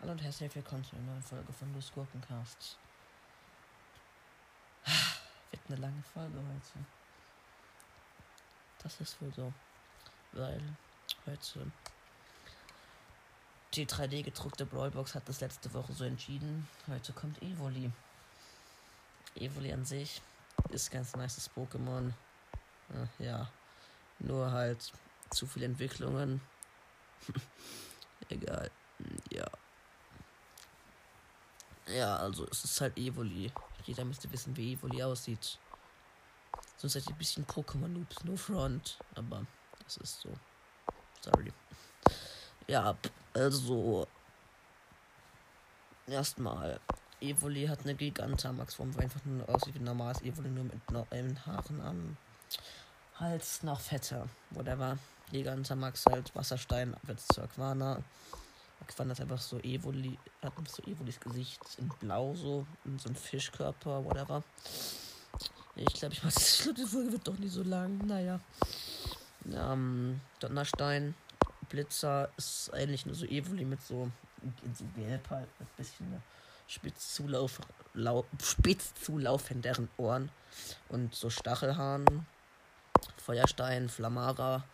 Hallo und herzlich willkommen zu einer neuen Folge von Los Gurkencast. Wird eine lange Folge heute. Das ist wohl so. Weil heute die 3D gedruckte Brawlbox hat das letzte Woche so entschieden. Heute kommt Evoli. Evoli an sich ist ganz nices Pokémon. Ja. Nur halt zu viele Entwicklungen. Egal. Ja. Ja, also es ist halt Evoli. Jeder müsste wissen, wie Evoli aussieht. Sonst seid ihr ein bisschen Pokémon-Noobs, no front. Aber das ist so. Sorry. Ja, also. Erstmal. Evoli hat eine Gigantamax-Form, wo einfach nur aussieht wie ein normales Evoli, nur mit einen Haaren am Hals noch fetter. Whatever. Gigantamax halt Wasserstein, wird zur Aquana. Aquana ist einfach so Evoli, hat so Evolis Gesicht in blau so, und so ein Fischkörper, whatever. Ich glaube, ich weiß, die Folge wird doch nicht so lang. Naja. Ähm, Donnerstein, Blitzer ist eigentlich nur so Evoli mit so, so gelb halt, mit bisschen spitz, zulauf, lau, spitz zulaufenderen Ohren und so Stachelhaaren. Feuerstein, Flamara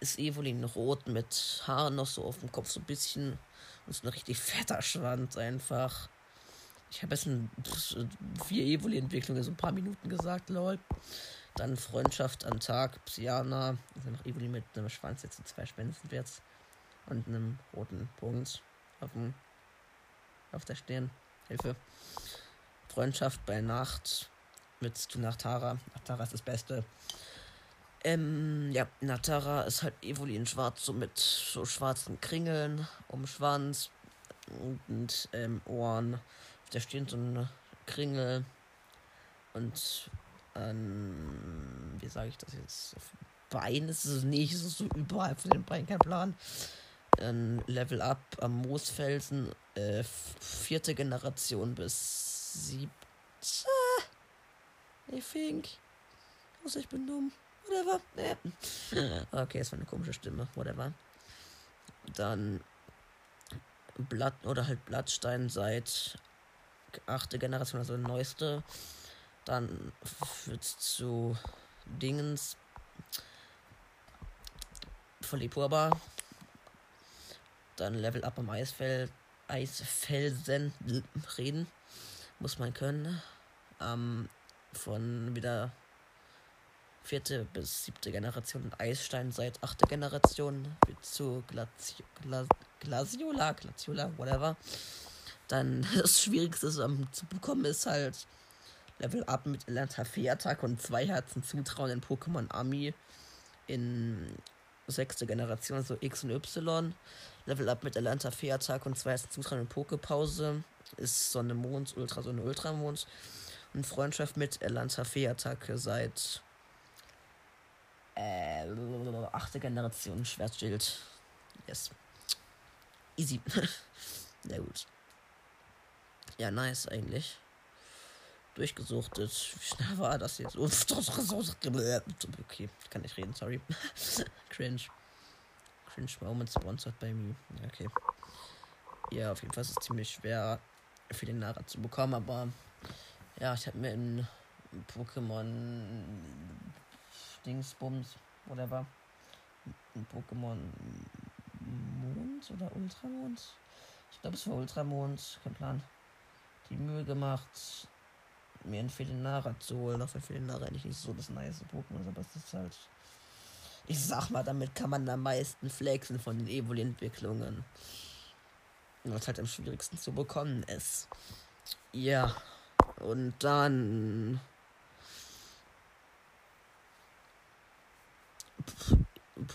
ist Evoli in rot mit Haaren noch so auf dem Kopf, so ein bisschen. Und so ein richtig fetter Schwanz einfach. Ich habe jetzt ein, vier Evoli-Entwicklungen, so ein paar Minuten gesagt, lol. Dann Freundschaft am Tag, Psyana. Also noch Evoli mit einem Schwanz, jetzt zwei Spenden jetzt. Und einem roten Punkt auf, dem, auf der Stirn. Hilfe. Freundschaft bei Nacht mit Nachtara. Nachtara ist das Beste. Ähm, ja, Natara ist halt Evoli in schwarz, so mit so schwarzen Kringeln um Schwanz und ähm, Ohren. Da steht so ein Kringel und ähm, wie sage ich das jetzt? Auf Bein ist es nicht, es ist so überall von den Beinen, kein Plan. Ein Level Up am Moosfelsen, äh, vierte Generation bis siebte. I think. Also ich bin dumm. Whatever. Okay, es war eine komische Stimme. Whatever. Dann Blatt oder halt Blattstein seit achte Generation, also neueste. Dann wird's zu Dingens. Volipurba. Dann Level Up am Eisfeld. Eisfelsen reden. Muss man können. Ähm, von wieder vierte bis siebte Generation Eisstein seit achte Generation zu Glaci Gla Glaciola, Glaciola, whatever. Dann das Schwierigste um, zu bekommen ist halt Level Up mit Elanta Attack und zwei Herzen Zutrauen in Pokémon Ami in sechste Generation, also X und Y. Level Up mit Elanta Attack und zwei Herzen Zutrauen in Poképause ist Sonne Mond, Ultra Sonne Ultramond. Und Freundschaft mit Elanta Attacke seit äh, achte Generation Schwertschild. Yes. Easy. Na gut. Ja, nice eigentlich. Durchgesuchtet. Wie schnell war das jetzt? Okay, kann nicht reden, sorry. Cringe. Cringe Moments sponsored by me. Okay. Ja, auf jeden Fall ist es ziemlich schwer für den Nara zu bekommen, aber ja, ich habe mir in Pokémon Dingsbums, whatever. Ein Pokémon Mond oder Ultramond? Ich glaube, es war Ultramond, kein Plan. Die Mühe gemacht, mir einen Felinara zu holen, auch wenn Felinara eigentlich nicht so das nice Pokémon ist, aber es ist halt. Ich sag mal, damit kann man am meisten flexen von den Evoli-Entwicklungen. Was halt am schwierigsten zu bekommen ist. Ja. Und dann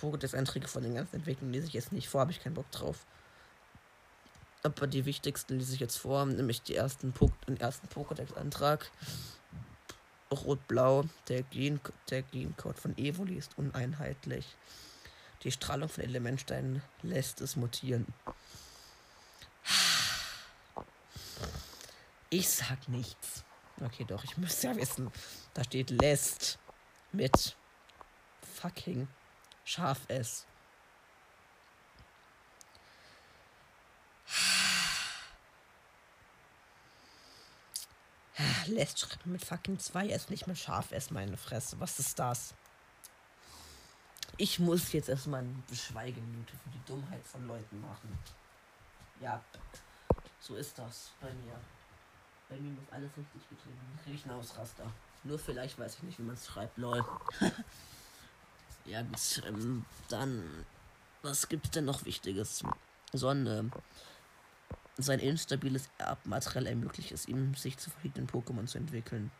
Pokédex-Einträge von den ganzen Entwicklungen lese ich jetzt nicht vor, habe ich keinen Bock drauf. Aber die wichtigsten lese ich jetzt vor, nämlich die ersten po den ersten Pokédex-Eintrag. Rot-Blau, der Gen Gencode von Evoli ist uneinheitlich. Die Strahlung von Elementsteinen lässt es mutieren. Ich sag nichts. Okay, doch, ich müsste ja wissen. Da steht lässt mit fucking scharf S. Lässt schreibt mit fucking 2S, nicht mit scharf S, meine Fresse. Was ist das? Ich muss jetzt erstmal eine Beschweigeminute für die Dummheit von Leuten machen. Ja, so ist das bei mir. Bei mir muss alles richtig getrieben. Krieg ich einen Ausraster. Nur vielleicht weiß ich nicht, wie man es schreibt, lol. ja, gut, ähm, dann. Was gibt's denn noch Wichtiges? Sonne. Sein instabiles Erbmaterial ermöglicht es ihm, sich zu verschiedenen Pokémon zu entwickeln.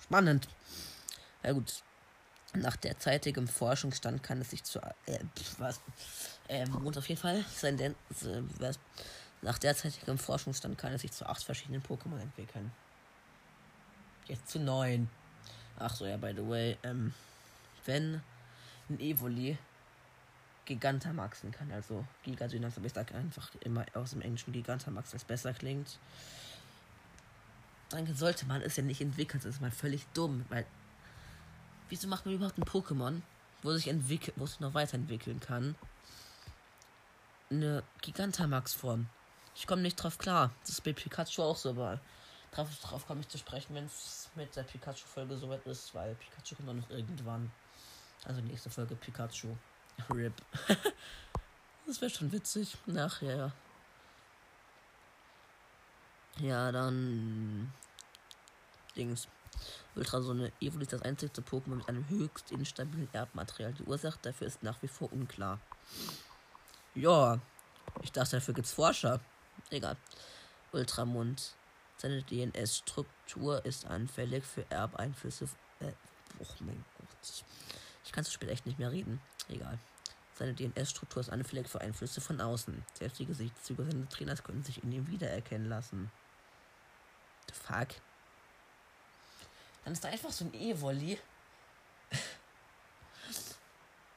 Spannend. Ja gut. Nach derzeitigem Forschungsstand kann es sich zu. Äh, was? Ähm, und auf jeden Fall, sein Den äh, was? Nach derzeitigem Forschungsstand kann es sich zu acht verschiedenen Pokémon entwickeln. Jetzt zu neun. Ach so, ja, by the way, ähm, wenn ein Evoli Gigantamaxen kann, also Gigadynax, aber ich sage einfach immer aus dem Englischen Gigantamax, was besser klingt. Dann sollte man es ja nicht entwickeln, das ist mal völlig dumm, weil wieso macht man überhaupt ein Pokémon, wo sich entwickelt, wo es noch weiterentwickeln kann? Eine Gigantamax-Form. Ich komme nicht drauf klar. Das ist bei Pikachu auch so, aber drauf, drauf komme ich zu sprechen, wenn es mit der Pikachu-Folge soweit ist, weil Pikachu kommt noch irgendwann. Also nächste Folge Pikachu. RIP. das wäre schon witzig. Nachher. Ja, dann. Dings. Ultrasonne Evoli ist das einzige Pokémon mit einem höchst instabilen Erbmaterial. Die Ursache dafür ist nach wie vor unklar. Ja, ich dachte, dafür gibt's Forscher. Egal. Ultramund. Seine DNS-Struktur ist anfällig für Erbeinflüsse. Äh, oh mein Gott. Ich kann zu spät echt nicht mehr reden. Egal. Seine DNS-Struktur ist anfällig für Einflüsse von außen. Selbst die Gesichtszüge seines Trainers können sich in ihm wiedererkennen lassen. The fuck? Dann ist da einfach so ein Evoli.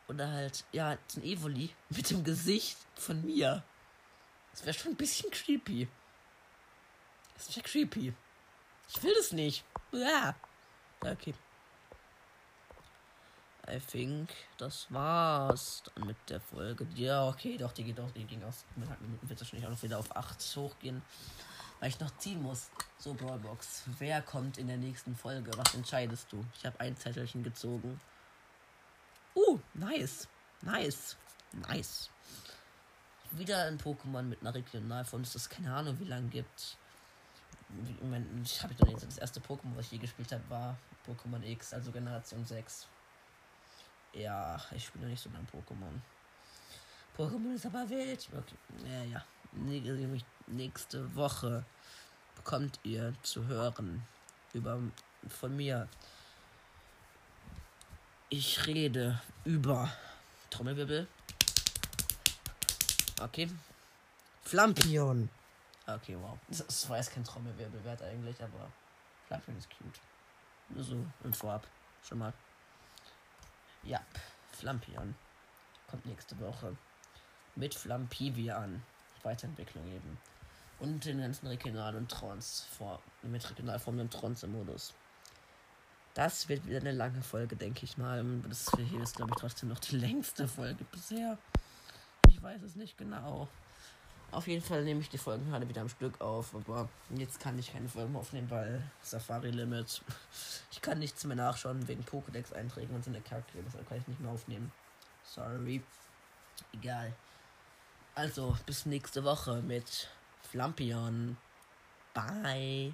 Oder halt, ja, so ein Evoli mit dem Gesicht von mir. Das wäre schon ein bisschen creepy. Das wäre creepy. Ich will das nicht. Ja. Okay. I think, das war's dann mit der Folge. Ja, okay, doch, die geht auch, die ging aus. Mit Minuten wird wahrscheinlich auch noch wieder auf 8 hochgehen. Weil ich noch ziehen muss. So, Brawlbox. Wer kommt in der nächsten Folge? Was entscheidest du? Ich habe ein Zettelchen gezogen. Uh, nice. Nice. Nice. Wieder ein Pokémon mit einer Regionalform, das keine Ahnung wie lange gibt. Ich habe doch nicht das erste Pokémon, was ich je gespielt habe, war Pokémon X, also Generation 6. Ja, ich spiele nicht so lange Pokémon. Pokémon ist aber wild. Okay. Ja, ja. Nächste Woche bekommt ihr zu hören über von mir. Ich rede über Trommelwirbel. Okay. Flampion. Okay, wow. Das war jetzt kein Trommelwirbel wert eigentlich, aber Flampion ist cute. Nur so im Vorab. Schon mal. Ja, Flampion kommt nächste Woche mit Flampivian. Weiterentwicklung eben. Und den ganzen Regional- und Trans mit Regionalformen und Trans-Modus. Das wird wieder eine lange Folge, denke ich mal. Das hier ist, glaube ich, trotzdem noch die längste Folge bisher. Ich weiß es nicht genau. Auf jeden Fall nehme ich die Folgen gerade wieder am Stück auf, aber jetzt kann ich keine Folgen aufnehmen, weil Safari Limit. Ich kann nichts mehr nachschauen wegen Pokédex-Einträgen und so eine Charaktere, deshalb kann ich nicht mehr aufnehmen. Sorry. Egal. Also, bis nächste Woche mit Flampion. Bye.